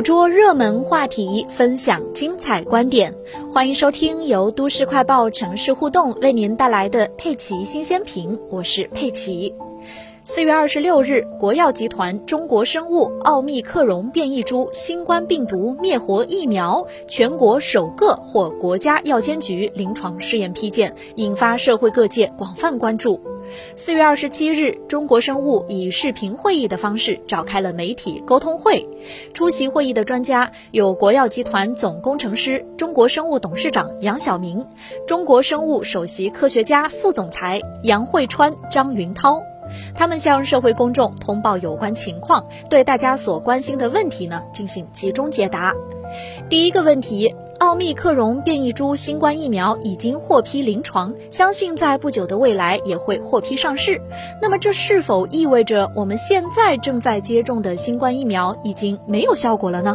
捕捉热门话题，分享精彩观点，欢迎收听由都市快报城市互动为您带来的佩奇新鲜评，我是佩奇。四月二十六日，国药集团中国生物奥密克戎变异株新冠病毒灭活疫苗全国首个获国家药监局临床试验批件，引发社会各界广泛关注。四月二十七日，中国生物以视频会议的方式召开了媒体沟通会。出席会议的专家有国药集团总工程师、中国生物董事长杨晓明，中国生物首席科学家、副总裁杨慧川、张云涛。他们向社会公众通报有关情况，对大家所关心的问题呢进行集中解答。第一个问题。奥密克戎变异株新冠疫苗已经获批临床，相信在不久的未来也会获批上市。那么，这是否意味着我们现在正在接种的新冠疫苗已经没有效果了呢？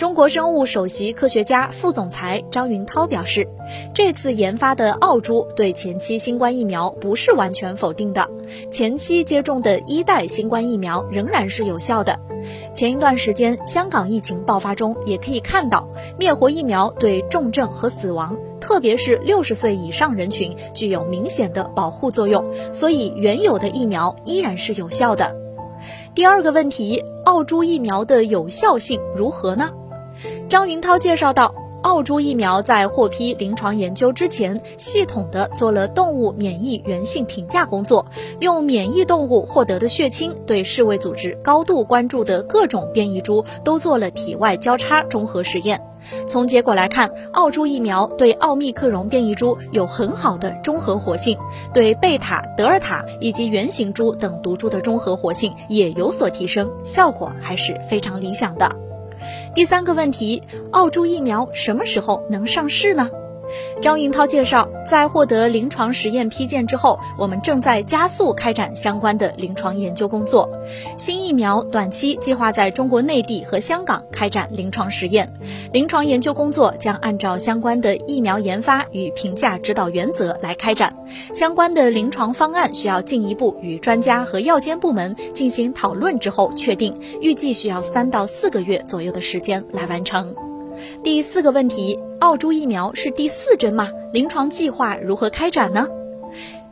中国生物首席科学家、副总裁张云涛表示，这次研发的澳株对前期新冠疫苗不是完全否定的，前期接种的一代新冠疫苗仍然是有效的。前一段时间香港疫情爆发中，也可以看到灭活疫苗对重症和死亡，特别是六十岁以上人群具有明显的保护作用，所以原有的疫苗依然是有效的。第二个问题，澳洲疫苗的有效性如何呢？张云涛介绍到，澳洲疫苗在获批临床研究之前，系统的做了动物免疫原性评价工作，用免疫动物获得的血清对世卫组织高度关注的各种变异株都做了体外交叉中和实验。从结果来看，澳洲疫苗对奥密克戎变异株有很好的中和活性，对贝塔、德尔塔以及原型株等毒株的中和活性也有所提升，效果还是非常理想的。第三个问题，澳洲疫苗什么时候能上市呢？张云涛介绍，在获得临床实验批件之后，我们正在加速开展相关的临床研究工作。新疫苗短期计划在中国内地和香港开展临床实验，临床研究工作将按照相关的疫苗研发与评价指导原则来开展。相关的临床方案需要进一步与专家和药监部门进行讨论之后确定，预计需要三到四个月左右的时间来完成。第四个问题，澳洲疫苗是第四针吗？临床计划如何开展呢？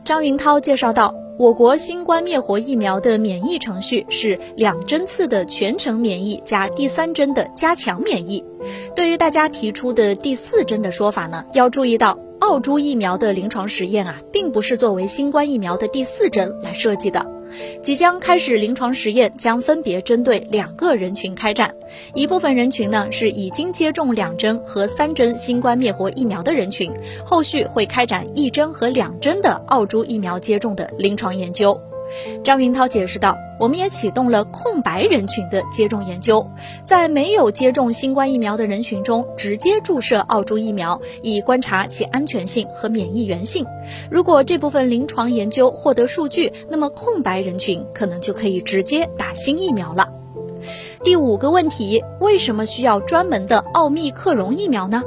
张云涛介绍到，我国新冠灭活疫苗的免疫程序是两针次的全程免疫加第三针的加强免疫。对于大家提出的第四针的说法呢，要注意到。澳洲疫苗的临床实验啊，并不是作为新冠疫苗的第四针来设计的。即将开始临床实验将分别针对两个人群开展，一部分人群呢是已经接种两针和三针新冠灭活疫苗的人群，后续会开展一针和两针的澳洲疫苗接种的临床研究。张云涛解释道：“我们也启动了空白人群的接种研究，在没有接种新冠疫苗的人群中，直接注射澳洲疫苗，以观察其安全性和免疫原性。如果这部分临床研究获得数据，那么空白人群可能就可以直接打新疫苗了。”第五个问题：为什么需要专门的奥密克戎疫苗呢？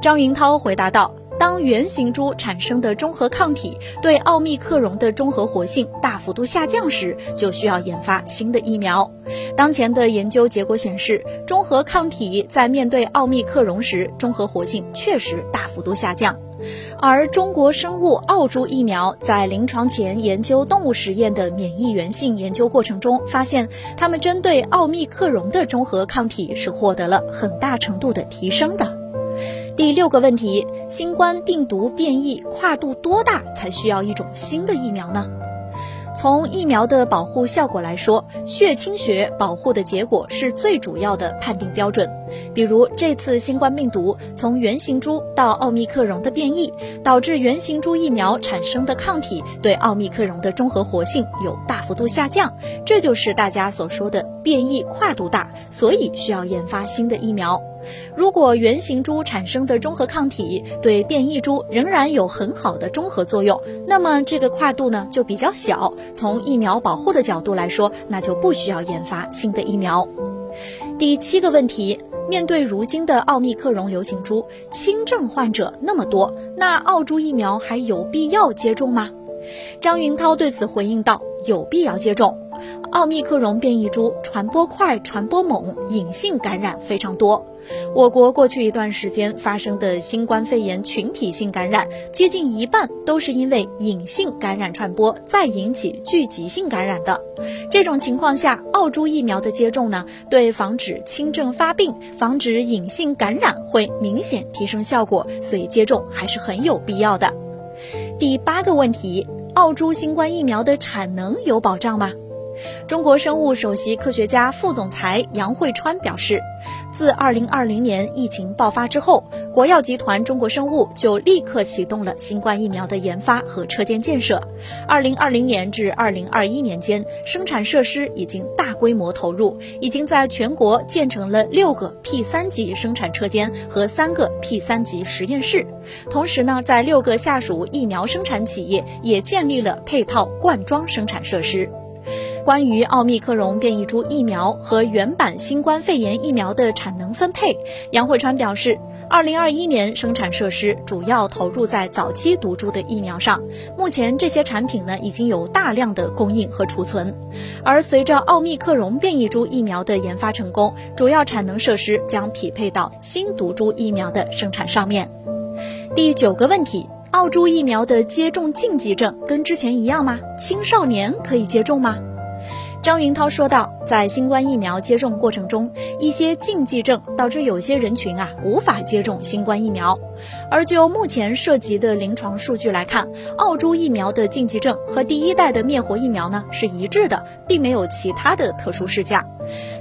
张云涛回答道。当原型株产生的中和抗体对奥密克戎的中和活性大幅度下降时，就需要研发新的疫苗。当前的研究结果显示，中和抗体在面对奥密克戎时，中和活性确实大幅度下降。而中国生物澳洲疫苗在临床前研究动物实验的免疫原性研究过程中，发现它们针对奥密克戎的中和抗体是获得了很大程度的提升的。第六个问题：新冠病毒变异跨度多大才需要一种新的疫苗呢？从疫苗的保护效果来说，血清学保护的结果是最主要的判定标准。比如这次新冠病毒从原型株到奥密克戎的变异，导致原型株疫苗产生的抗体对奥密克戎的中和活性有大幅度下降，这就是大家所说的变异跨度大，所以需要研发新的疫苗。如果原型株产生的中和抗体对变异株仍然有很好的中和作用，那么这个跨度呢就比较小。从疫苗保护的角度来说，那就不需要研发新的疫苗。第七个问题，面对如今的奥密克戎流行株，轻症患者那么多，那澳洲疫苗还有必要接种吗？张云涛对此回应道：“有必要接种。”奥密克戎变异株传播快、传播猛，隐性感染非常多。我国过去一段时间发生的新冠肺炎群体性感染，接近一半都是因为隐性感染传播，再引起聚集性感染的。这种情况下，澳洲疫苗的接种呢，对防止轻症发病、防止隐性感染会明显提升效果，所以接种还是很有必要的。第八个问题。澳洲新冠疫苗的产能有保障吗？中国生物首席科学家、副总裁杨慧川表示，自2020年疫情爆发之后，国药集团中国生物就立刻启动了新冠疫苗的研发和车间建设。2020年至2021年间，生产设施已经大规模投入，已经在全国建成了六个 P 三级生产车间和三个 P 三级实验室。同时呢，在六个下属疫苗生产企业也建立了配套灌装生产设施。关于奥密克戎变异株疫苗和原版新冠肺炎疫苗的产能分配，杨慧川表示，二零二一年生产设施主要投入在早期毒株的疫苗上，目前这些产品呢已经有大量的供应和储存，而随着奥密克戎变异株疫苗的研发成功，主要产能设施将匹配到新毒株疫苗的生产上面。第九个问题，澳洲疫苗的接种禁忌症跟之前一样吗？青少年可以接种吗？张云涛说道，在新冠疫苗接种过程中，一些禁忌症导致有些人群啊无法接种新冠疫苗。而就目前涉及的临床数据来看，澳洲疫苗的禁忌症和第一代的灭活疫苗呢是一致的，并没有其他的特殊事项。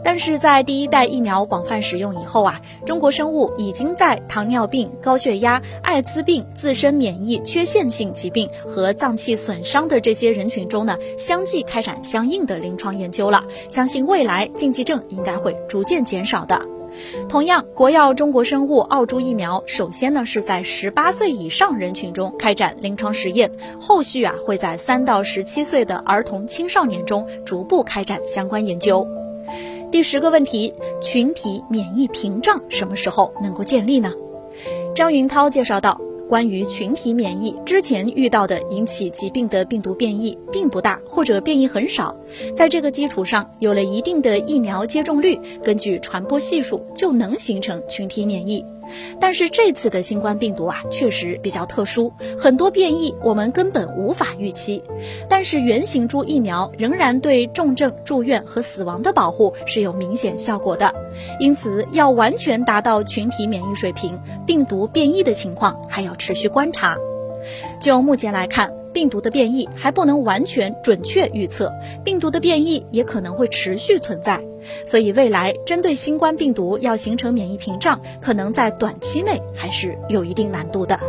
但是在第一代疫苗广泛使用以后啊，中国生物已经在糖尿病、高血压、艾滋病、自身免疫缺陷性疾病和脏器损伤的这些人群中呢，相继开展相应的临床研究了。相信未来禁忌症应该会逐渐减少的。同样，国药中国生物澳洲疫苗首先呢是在十八岁以上人群中开展临床实验，后续啊会在三到十七岁的儿童青少年中逐步开展相关研究。第十个问题，群体免疫屏障什么时候能够建立呢？张云涛介绍到，关于群体免疫，之前遇到的引起疾病的病毒变异并不大，或者变异很少，在这个基础上有了一定的疫苗接种率，根据传播系数就能形成群体免疫。但是这次的新冠病毒啊，确实比较特殊，很多变异我们根本无法预期。但是原型株疫苗仍然对重症住院和死亡的保护是有明显效果的，因此要完全达到群体免疫水平，病毒变异的情况还要持续观察。就目前来看。病毒的变异还不能完全准确预测，病毒的变异也可能会持续存在，所以未来针对新冠病毒要形成免疫屏障，可能在短期内还是有一定难度的。